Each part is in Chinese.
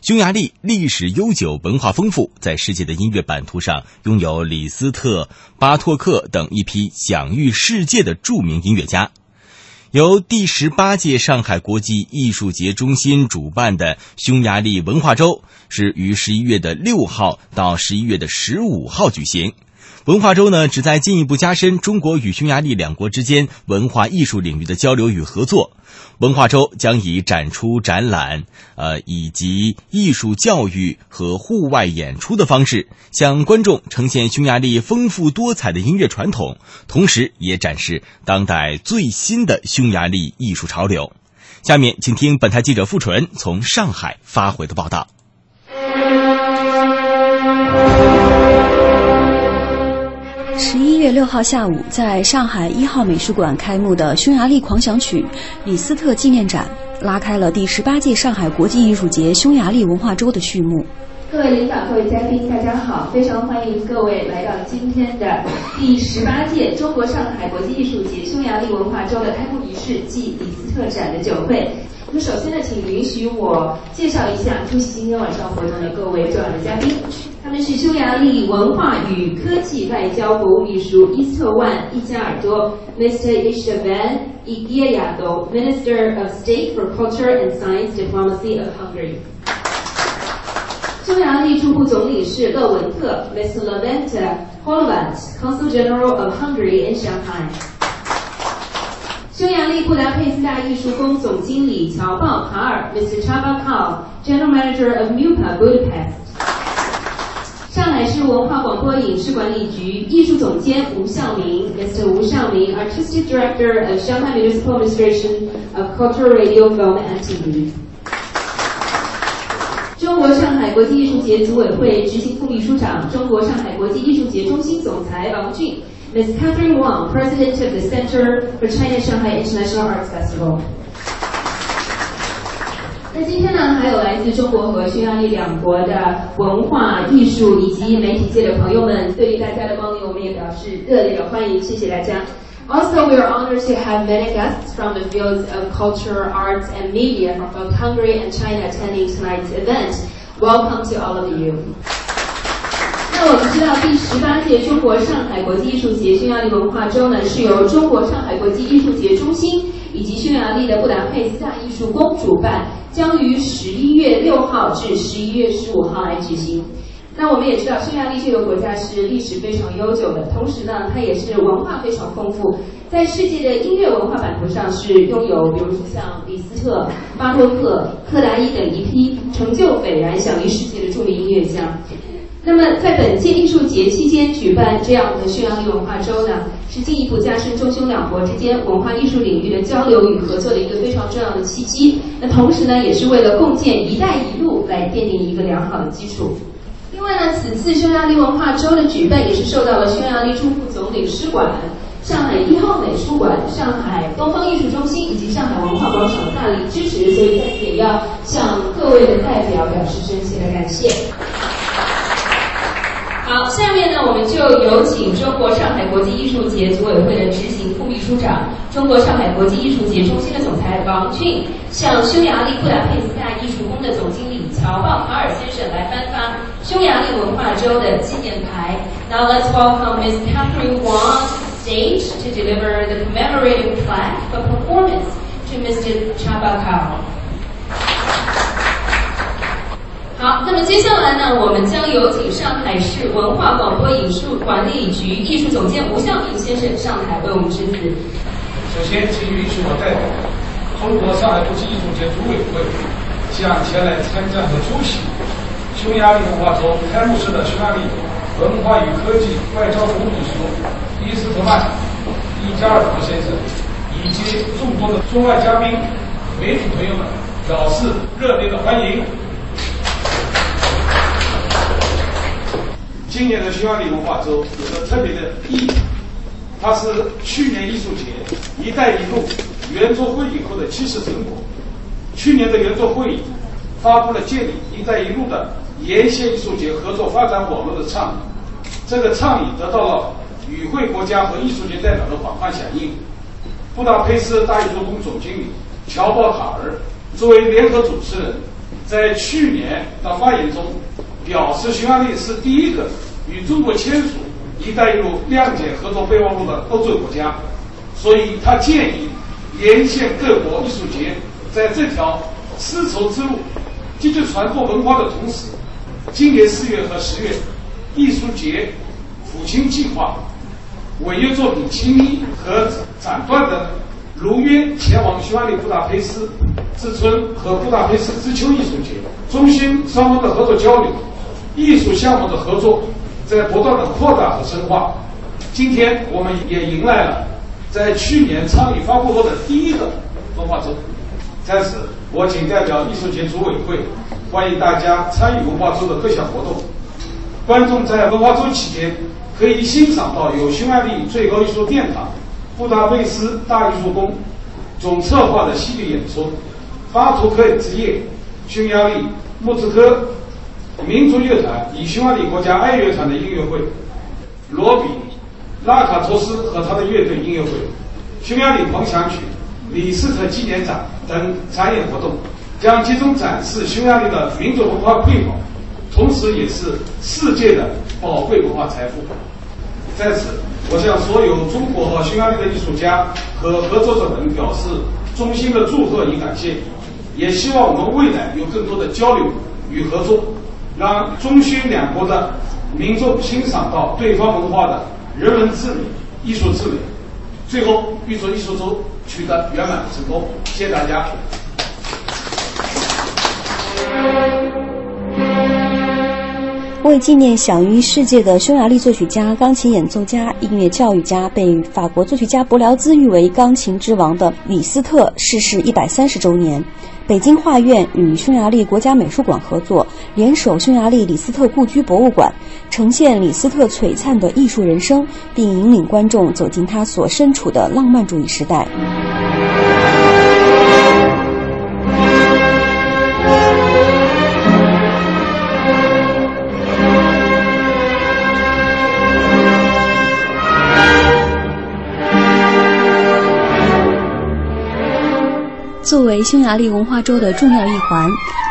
匈牙利历史悠久，文化丰富，在世界的音乐版图上拥有李斯特、巴托克等一批享誉世界的著名音乐家。由第十八届上海国际艺术节中心主办的匈牙利文化周，是于十一月的六号到十一月的十五号举行。文化周呢，旨在进一步加深中国与匈牙利两国之间文化艺术领域的交流与合作。文化周将以展出、展览，呃，以及艺术教育和户外演出的方式，向观众呈现匈牙利丰富多彩的音乐传统，同时也展示当代最新的匈牙利艺术潮流。下面，请听本台记者付纯从上海发回的报道。十一月六号下午，在上海一号美术馆开幕的匈牙利狂想曲李斯特纪念展，拉开了第十八届上海国际艺术节匈牙利文化周的序幕。各位领导、各位嘉宾，大家好！非常欢迎各位来到今天的第十八届中国上海国际艺术节匈牙利文化周的开幕仪式暨李斯特展的酒会。那么首先呢，请允许我介绍一下出席今天晚上活动的各位重要的嘉宾。他们是匈牙利文化与科技外交国务秘书伊斯特万伊加尔多，Mr. Istvan iggiayado minister of State for Culture and Science Diplomacy of Hungary。匈牙利驻沪总领事勒文特，Mr. Levente h o l v a t Consul General of Hungary in Shanghai。匈牙利布达佩斯大艺术宫总经理乔鲍卡尔，Mr. Chabakal，General Manager of MUPA Budapest。上海市文化广播影视管理局艺术总监吴孝明，Mr. 吴孝明，Artistic Director of Shanghai Municipal Administration of Cultural Radio, Film and TV。中国上海国际艺术节组委会执行副秘书长、中国上海国际艺术节中心总裁王俊，Ms. Catherine Wang, President of the Center for China Shanghai International Arts Festival。那今天呢，还有来自中国和匈牙利两国的文化艺术以及媒体界的朋友们，对于大家的光临，我们也表示热烈的欢迎，谢谢大家。Also, we are honored to have many guests from the fields of culture, arts, and media from both Hungary and China attending tonight's event. Welcome to all of you. 那我们知道，第十八届中国上海国际艺术节匈牙利文化周呢，是由中国上海国际艺术节中心以及匈牙利的布达佩斯大艺术宫主办。将于十一月六号至十一月十五号来举行。那我们也知道，匈牙利这个国家是历史非常悠久的，同时呢，它也是文化非常丰富，在世界的音乐文化版图上是拥有，比如说像李斯特、巴托克、柯达伊等一批成就斐然、享誉世界的著名音乐家。那么，在本届艺术节期间举办这样的匈牙利文化周呢，是进一步加深中匈两国之间文化艺术领域的交流与合作的一个非常重要的契机。那同时呢，也是为了共建“一带一路”来奠定一个良好的基础。另外呢，此次匈牙利文化周的举办也是受到了匈牙利驻沪总领事馆、上海一号美术馆、上海东方艺术中心以及上海文化广场大力支持，所以在此也要向各位的代表表示真心的感谢。好，下面呢，我们就有请中国上海国际艺术节组委会的执行副秘书长、中国上海国际艺术节中心的总裁王俊，向匈牙利布达佩斯大艺术宫的总经理乔鲍卡尔先生来颁发匈牙利文化周的纪念牌。Now let's welcome Miss Catherine Wang stage to deliver the commemorative plaque for performance to Mr. Chabakal Kal. 好，那么接下来呢，我们将有请上海市文化广播影视管理局艺术总监吴向明先生上台为我们致辞。首先，请允许我代表中国上海国际艺术节组委会，向前来参加和出席匈牙利文化周开幕式的匈牙利文化与科技外交部秘书伊斯特曼伊加尔多先生，以及众多的中外嘉宾、媒体朋友们，表示热烈的欢迎。今年的匈牙利文化周有着特别的意义，它是去年艺术节“一带一路”圆桌会议后的基石成果。去年的圆桌会议发布了建立“一带一路”的沿线艺术节合作发展网络的倡议，这个倡议得到了与会国家和艺术节代表的广泛响应。布达佩斯大艺术宫总经理乔鲍卡尔作为联合主持人，在去年的发言中表示，匈牙利是第一个与中国签署“一带一路”谅解合作备忘录的欧洲国家，所以他建议沿线各国艺术节在这条丝绸之路积极传播文化的同时，今年四月和十月，艺术节抚亲计划违约作品《青衣》和斩断的。如约前往匈牙利布达佩斯之春和布达佩斯之秋艺术节，中心双方的合作交流、艺术项目的合作在不断的扩大和深化。今天我们也迎来了在去年参与发布后的第一个文化周。在此，我谨代表艺术节组委会欢迎大家参与文化周的各项活动。观众在文化周期间可以欣赏到由匈牙利最高艺术殿堂。布达佩斯大艺术宫总策划的系列演出，巴图克之夜，匈牙利莫斯科民族乐团与匈牙利国家爱乐团的音乐会，罗比拉卡托斯和他的乐队音乐会，匈牙利狂想曲，李斯特纪念展等展演活动，将集中展示匈牙利的民族文化瑰宝，同时也是世界的宝贵文化财富。在此。我向所有中国和匈牙利的艺术家和合作者们表示衷心的祝贺与感谢，也希望我们未来有更多的交流与合作，让中匈两国的民众欣赏到对方文化的人文之美、艺术之美。最后，预祝艺术周取得圆满成功，谢谢大家。为纪念享誉世界的匈牙利作曲家、钢琴演奏家、音乐教育家，被法国作曲家伯辽兹誉为“钢琴之王”的李斯特逝世一百三十周年，北京画院与匈牙利国家美术馆合作，联手匈牙利李斯特故居博物馆，呈现李斯特璀璨的艺术人生，并引领观众走进他所身处的浪漫主义时代。作为匈牙利文化周的重要一环，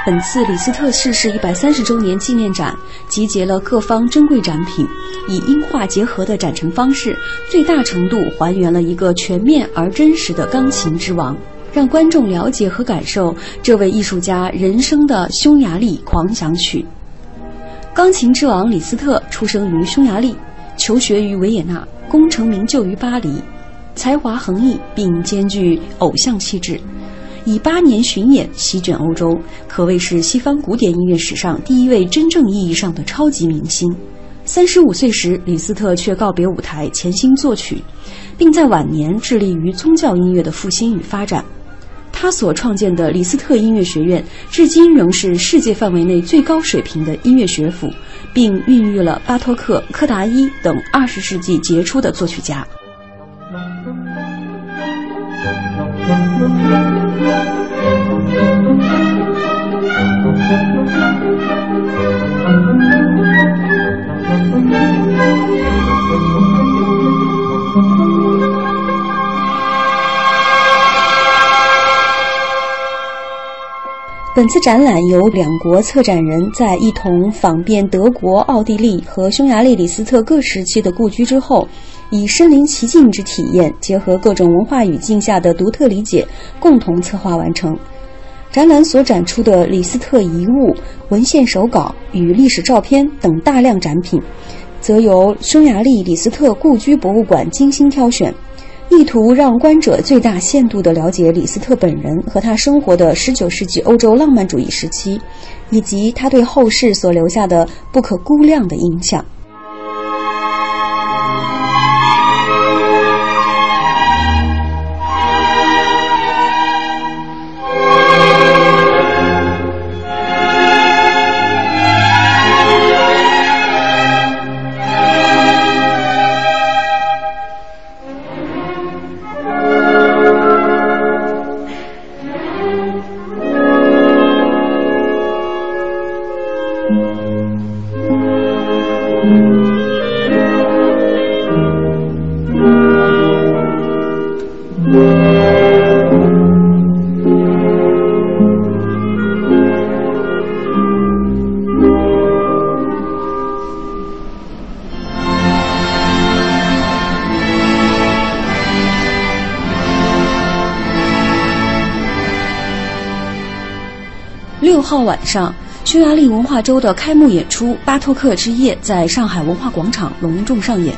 本次李斯特逝世一百三十周年纪念展集结了各方珍贵展品，以音画结合的展陈方式，最大程度还原了一个全面而真实的钢琴之王，让观众了解和感受这位艺术家人生的匈牙利狂想曲。钢琴之王李斯特出生于匈牙利，求学于维也纳，功成名就于巴黎，才华横溢并兼具偶像气质。以八年巡演席卷欧洲，可谓是西方古典音乐史上第一位真正意义上的超级明星。三十五岁时，李斯特却告别舞台，潜心作曲，并在晚年致力于宗教音乐的复兴与发展。他所创建的李斯特音乐学院，至今仍是世界范围内最高水平的音乐学府，并孕育了巴托克、柯达伊等二十世纪杰出的作曲家。本次展览由两国策展人在一同访遍德国、奥地利和匈牙利李斯特各时期的故居之后，以身临其境之体验，结合各种文化语境下的独特理解，共同策划完成。展览所展出的李斯特遗物、文献手稿与历史照片等大量展品，则由匈牙利李斯特故居博物馆精心挑选。意图让观者最大限度地了解李斯特本人和他生活的19世纪欧洲浪漫主义时期，以及他对后世所留下的不可估量的影响。六号晚上，匈牙利文化周的开幕演出《巴托克之夜》在上海文化广场隆重上演。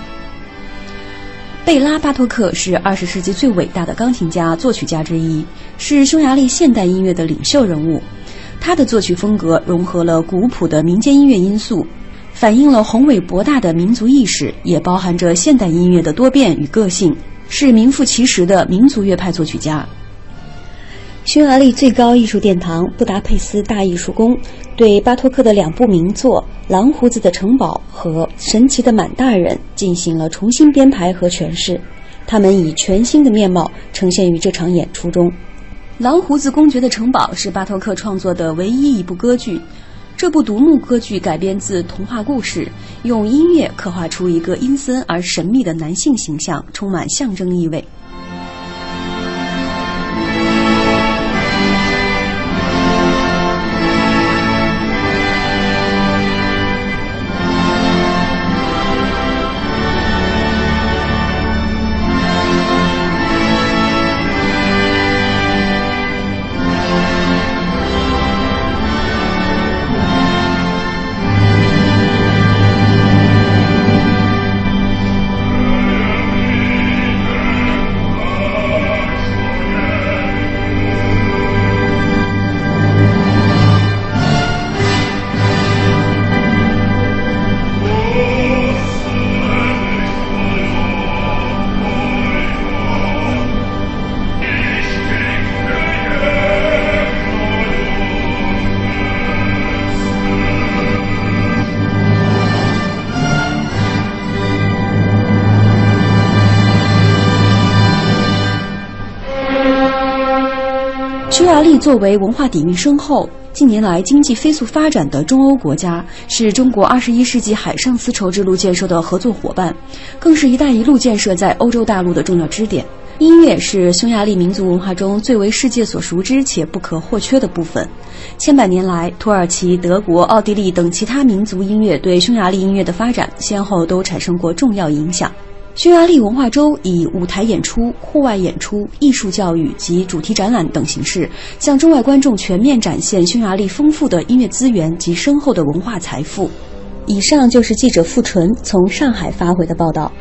贝拉·巴托克是二十世纪最伟大的钢琴家、作曲家之一，是匈牙利现代音乐的领袖人物。他的作曲风格融合了古朴的民间音乐因素，反映了宏伟博大的民族意识，也包含着现代音乐的多变与个性，是名副其实的民族乐派作曲家。匈牙利最高艺术殿堂布达佩斯大艺术宫对巴托克的两部名作《蓝胡子的城堡》和《神奇的满大人》进行了重新编排和诠释，他们以全新的面貌呈现于这场演出中。《蓝胡子公爵的城堡》是巴托克创作的唯一一部歌剧，这部独幕歌剧改编自童话故事，用音乐刻画出一个阴森而神秘的男性形象，充满象征意味。匈牙利作为文化底蕴深厚、近年来经济飞速发展的中欧国家，是中国二十一世纪海上丝绸之路建设的合作伙伴，更是一带一路建设在欧洲大陆的重要支点。音乐是匈牙利民族文化中最为世界所熟知且不可或缺的部分。千百年来，土耳其、德国、奥地利等其他民族音乐对匈牙利音乐的发展，先后都产生过重要影响。匈牙利文化周以舞台演出、户外演出、艺术教育及主题展览等形式，向中外观众全面展现匈牙利丰富的音乐资源及深厚的文化财富。以上就是记者傅纯从上海发回的报道。